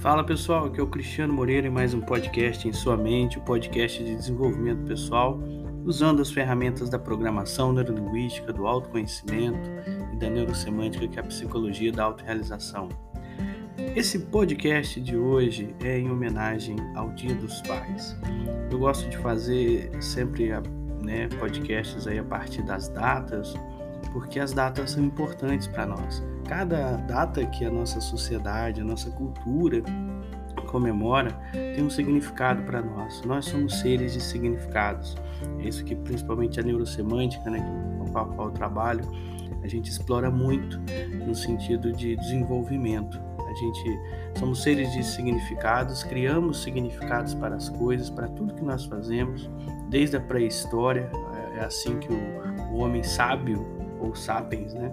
Fala pessoal, aqui é o Cristiano Moreira em mais um podcast em sua mente, o um podcast de desenvolvimento pessoal, usando as ferramentas da programação neurolinguística, do autoconhecimento e da neurosemântica, que é a psicologia da autorrealização. Esse podcast de hoje é em homenagem ao Dia dos Pais. Eu gosto de fazer sempre né, podcasts aí a partir das datas, porque as datas são importantes para nós. Cada data que a nossa sociedade, a nossa cultura comemora tem um significado para nós. Nós somos seres de significados. É isso que principalmente a neurosemântica, né, com a qual eu trabalho, a gente explora muito no sentido de desenvolvimento. A gente somos seres de significados, criamos significados para as coisas, para tudo que nós fazemos, desde a pré-história. É assim que o, o homem sábio ou sapiens, né,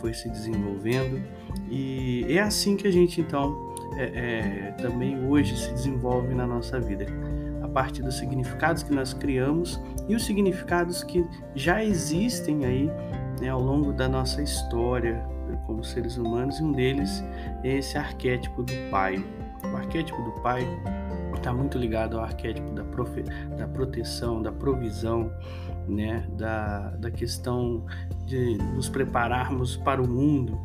foi se desenvolvendo e é assim que a gente então é, é, também hoje se desenvolve na nossa vida a partir dos significados que nós criamos e os significados que já existem aí né, ao longo da nossa história como seres humanos e um deles é esse arquétipo do pai. O arquétipo do pai está muito ligado ao arquétipo da, profe, da proteção, da provisão, né, da, da questão de nos prepararmos para o mundo.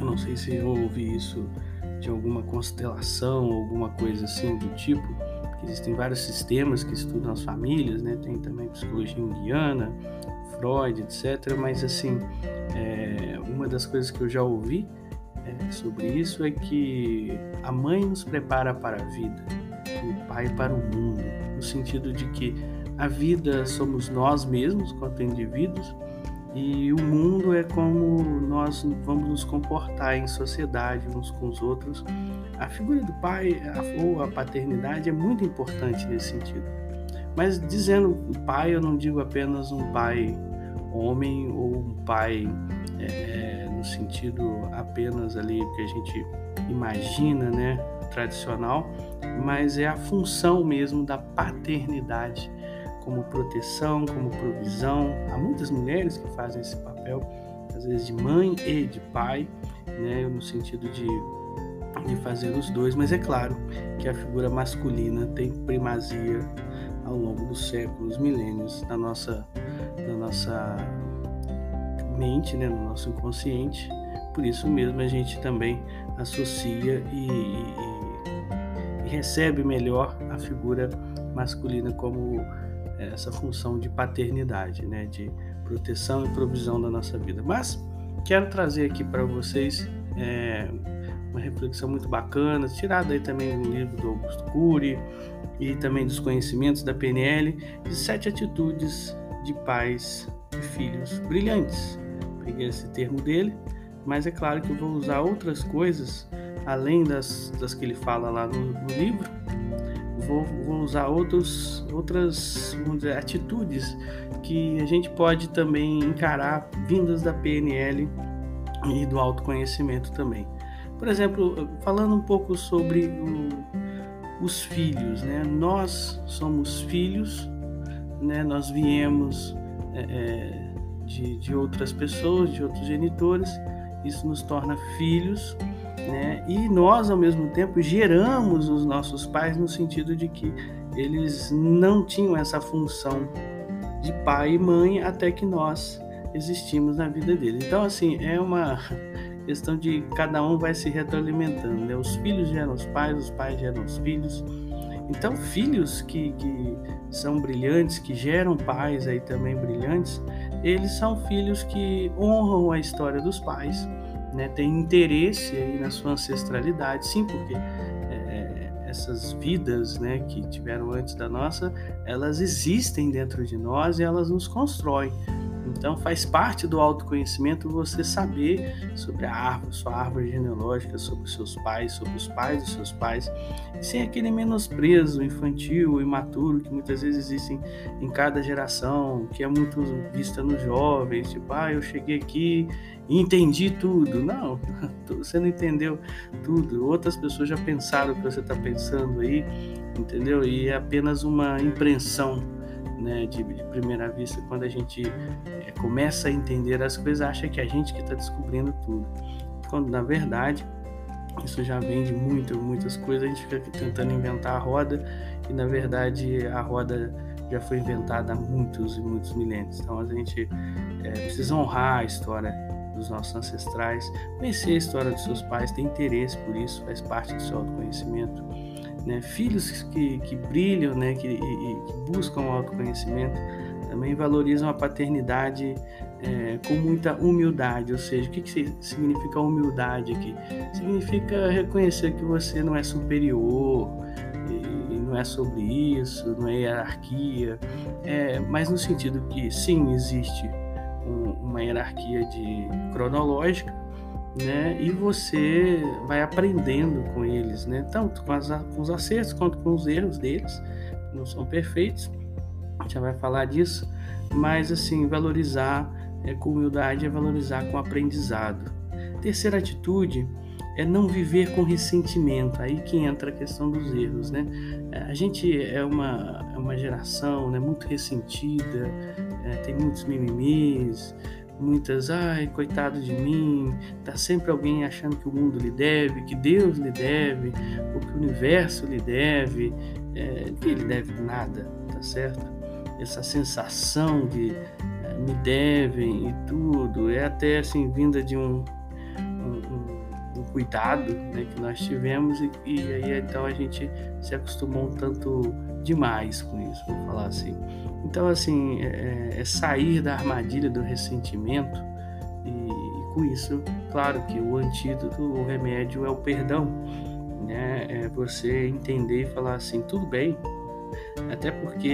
Eu não sei se eu ouvi isso de alguma constelação, alguma coisa assim do tipo. Existem vários sistemas que estudam as famílias, né? Tem também psicologia junguiana, Freud, etc. Mas assim, é, uma das coisas que eu já ouvi é, sobre isso é que a mãe nos prepara para a vida, o pai para o mundo, no sentido de que a vida somos nós mesmos, quanto indivíduos, e o mundo é como nós vamos nos comportar em sociedade uns com os outros. A figura do pai ou a paternidade é muito importante nesse sentido. Mas dizendo pai, eu não digo apenas um pai homem ou um pai é, é, no sentido apenas ali que a gente imagina, né, tradicional, mas é a função mesmo da paternidade como proteção, como provisão. Há muitas mulheres que fazem esse papel, às vezes de mãe e de pai, né, no sentido de, de fazer os dois, mas é claro que a figura masculina tem primazia ao longo dos séculos, milênios, na nossa, na nossa mente, né, no nosso inconsciente. Por isso mesmo a gente também associa e, e, e recebe melhor a figura masculina como essa função de paternidade, né, de proteção e provisão da nossa vida. Mas quero trazer aqui para vocês é, uma reflexão muito bacana, tirada aí também do livro do Augusto Cury e também dos conhecimentos da PNL, de sete atitudes de pais e filhos brilhantes. Peguei esse termo dele, mas é claro que eu vou usar outras coisas além das, das que ele fala lá no, no livro vou, usar outros, outras dizer, atitudes que a gente pode também encarar vindas da PNL e do autoconhecimento também. Por exemplo, falando um pouco sobre o, os filhos, né? Nós somos filhos, né? Nós viemos é, é, de, de outras pessoas, de outros genitores. Isso nos torna filhos né? E nós, ao mesmo tempo, geramos os nossos pais no sentido de que eles não tinham essa função de pai e mãe até que nós existimos na vida deles. Então, assim, é uma questão de cada um vai se retroalimentando. Né? Os filhos geram os pais, os pais geram os filhos. Então, filhos que, que são brilhantes, que geram pais aí também brilhantes, eles são filhos que honram a história dos pais né, tem interesse aí na sua ancestralidade, sim, porque é, essas vidas né, que tiveram antes da nossa, elas existem dentro de nós e elas nos constroem. Então faz parte do autoconhecimento você saber sobre a árvore, sua árvore genealógica, sobre os seus pais, sobre os pais dos seus pais, sem aquele menosprezo infantil, imaturo que muitas vezes existem em cada geração, que é muito vista nos jovens, tipo, ah, eu cheguei aqui e entendi tudo. Não, você não entendeu tudo. Outras pessoas já pensaram o que você está pensando aí, entendeu? E é apenas uma impressão né, de, de, primeira vista, quando a gente é, começa a entender as coisas, acha que é a gente que está descobrindo tudo. Quando, na verdade, Isso já vem de muitas, muitas coisas. A gente fica tentando inventar a roda e na verdade a roda já foi inventada há muitos e muitos milênios. Então a gente é, precisa honrar a história dos nossos ancestrais, conhecer a história dos seus pais, ter interesse por isso, faz parte do seu autoconhecimento. Né? Filhos que, que brilham, né? que, e, que buscam o autoconhecimento, também valorizam a paternidade é, com muita humildade. Ou seja, o que, que significa humildade aqui? Significa reconhecer que você não é superior, não é sobre isso, não é hierarquia, é, mas no sentido que sim, existe um, uma hierarquia de cronológica, né? E você vai aprendendo com eles, né? Tanto com, as, com os acertos quanto com os erros deles, não são perfeitos. A gente já vai falar disso, mas assim, valorizar é, com humildade é valorizar com aprendizado. Terceira atitude é não viver com ressentimento. Aí que entra a questão dos erros, né? É, a gente é uma, é uma geração né, muito ressentida, é, tem muitos mimimis, muitas, ai, coitado de mim, tá sempre alguém achando que o mundo lhe deve, que Deus lhe deve, ou que o universo lhe deve, é, que ele deve nada, tá certo? Essa sensação de é, me devem e tudo, é até assim vinda de um, um, um cuidado né, que nós tivemos e, e aí então a gente se acostumou um tanto demais com isso, vou falar assim. Então, assim, é, é, é sair da armadilha do ressentimento e, e, com isso, claro que o antídoto, o remédio é o perdão, né? É você entender e falar assim, tudo bem, até porque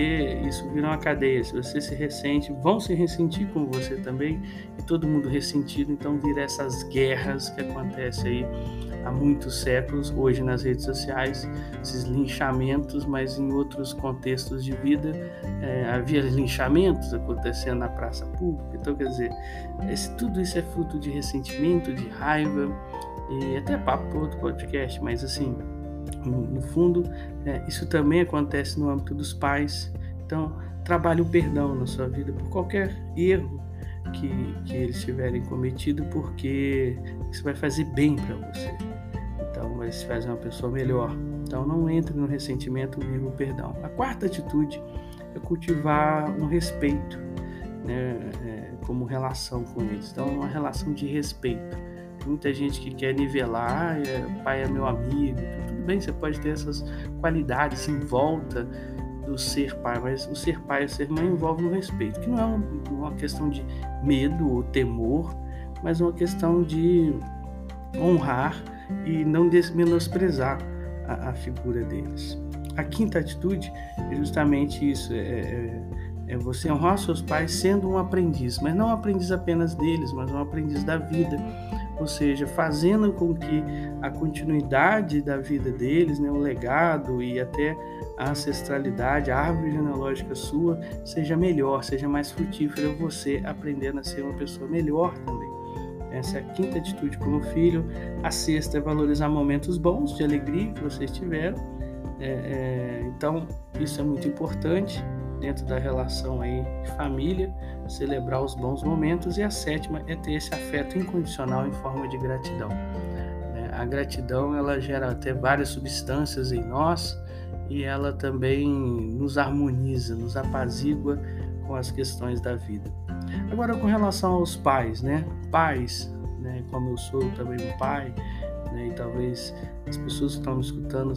isso vira uma cadeia. Se você se ressente, vão se ressentir com você também, e todo mundo ressentido, então vira essas guerras que acontecem aí há muitos séculos, hoje nas redes sociais, esses linchamentos, mas em outros contextos de vida é, havia linchamentos acontecendo na praça pública. Então, quer dizer, esse, tudo isso é fruto de ressentimento, de raiva, e até papo para outro podcast, mas assim, no fundo, é, isso também acontece no âmbito dos pais. Então, trabalhe o perdão na sua vida por qualquer erro que, que eles tiverem cometido, porque isso vai fazer bem para você. Então, vai se fazer uma pessoa melhor. Então, não entre no ressentimento, viva o perdão. A quarta atitude é cultivar um respeito, né, é, como relação com eles. Então, uma relação de respeito muita gente que quer nivelar, ah, é, pai é meu amigo, tudo bem, você pode ter essas qualidades em volta do ser pai, mas o ser pai e ser mãe envolve um respeito, que não é uma questão de medo ou temor, mas uma questão de honrar e não menosprezar a, a figura deles. A quinta atitude é justamente isso, é, é, é você honrar seus pais sendo um aprendiz, mas não um aprendiz apenas deles, mas um aprendiz da vida, ou seja, fazendo com que a continuidade da vida deles, né, o legado e até a ancestralidade, a árvore genealógica sua seja melhor, seja mais frutífera, você aprendendo a ser uma pessoa melhor também. Essa é a quinta atitude como filho. A sexta é valorizar momentos bons de alegria que vocês tiveram. É, é, então, isso é muito importante dentro da relação aí de família, celebrar os bons momentos. E a sétima é ter esse afeto incondicional em forma de gratidão. Né? A gratidão ela gera até várias substâncias em nós e ela também nos harmoniza, nos apazigua com as questões da vida. Agora, com relação aos pais, né? Pais, né? Como eu sou também um pai, né? E talvez as pessoas que estão me escutando,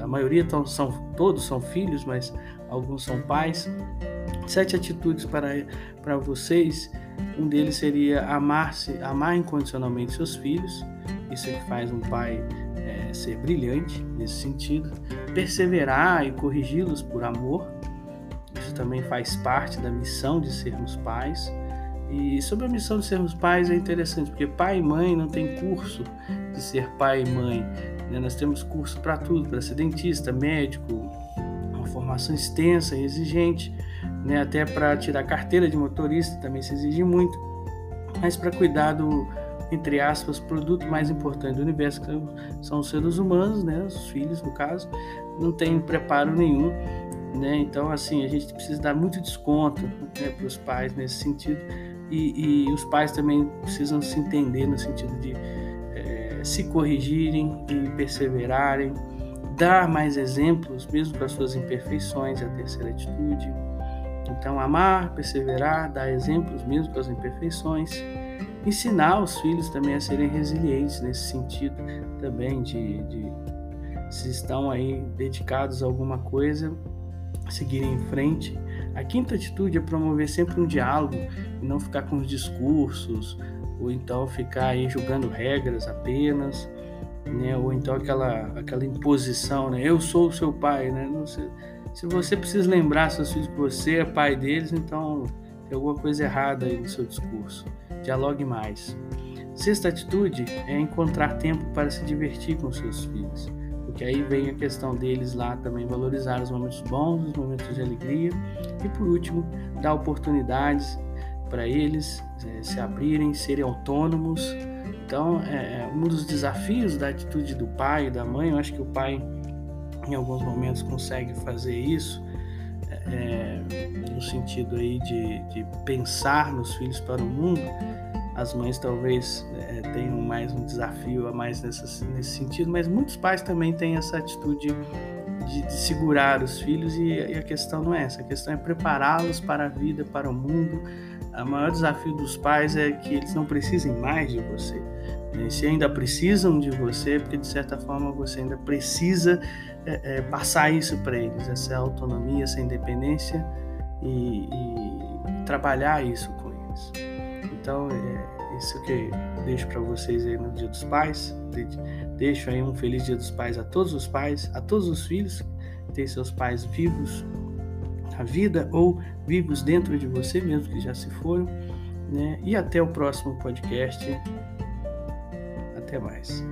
a maioria tão, são, todos são filhos, mas alguns são pais. Sete atitudes para, para vocês. Um deles seria amar-se, amar incondicionalmente seus filhos. Isso é que faz um pai é, ser brilhante nesse sentido. Perseverar e corrigi-los por amor. Isso também faz parte da missão de sermos pais. E sobre a missão de sermos pais é interessante, porque pai e mãe não tem curso de ser pai e mãe. Né? Nós temos curso para tudo, para ser dentista, médico, uma formação extensa e exigente, né? até para tirar carteira de motorista também se exige muito, mas para cuidar do, entre aspas, produto mais importante do universo, que são os seres humanos, né? os filhos no caso, não tem preparo nenhum. Né? Então, assim, a gente precisa dar muito desconto né, para os pais nesse sentido, e, e, os pais também precisam se entender no sentido de é, se corrigirem e perseverarem, dar mais exemplos, mesmo as suas imperfeições, a terceira atitude. Então, amar, perseverar, dar exemplos, mesmo com as imperfeições. Ensinar os filhos também a serem resilientes nesse sentido também de, de se estão aí dedicados a alguma coisa, seguirem em frente. A quinta atitude é promover sempre um diálogo e não ficar com os discursos, ou então ficar aí julgando regras apenas, né? ou então aquela, aquela imposição, né? eu sou o seu pai. Né? Se você precisa lembrar seus filhos que você é pai deles, então tem alguma coisa errada aí no seu discurso. Dialogue mais. Sexta atitude é encontrar tempo para se divertir com seus filhos porque aí vem a questão deles lá também valorizar os momentos bons, os momentos de alegria. E por último dar oportunidades para eles é, se abrirem, serem autônomos. Então, é, é, um dos desafios da atitude do pai e da mãe, eu acho que o pai em alguns momentos consegue fazer isso, é, é no sentido aí de, de pensar nos filhos para o mundo, as mães talvez é, tenham mais um desafio a mais nessa, nesse sentido, mas muitos pais também têm essa atitude de, de segurar os filhos e, e, a questão não é essa, a questão é prepará-los para a vida, para o mundo. O maior desafio dos pais é que eles não precisem mais de você. Né? Se ainda precisam de você, porque de certa forma você ainda precisa é, é, passar isso para eles, essa autonomia, essa independência e, e trabalhar isso com eles. Então, é isso que eu deixo para vocês aí no Dia dos Pais. Deixo aí um feliz Dia dos Pais a todos os pais, a todos os filhos que têm seus pais vivos na vida ou vivos dentro de você mesmo que já se foram, né? E até o próximo podcast. Até mais.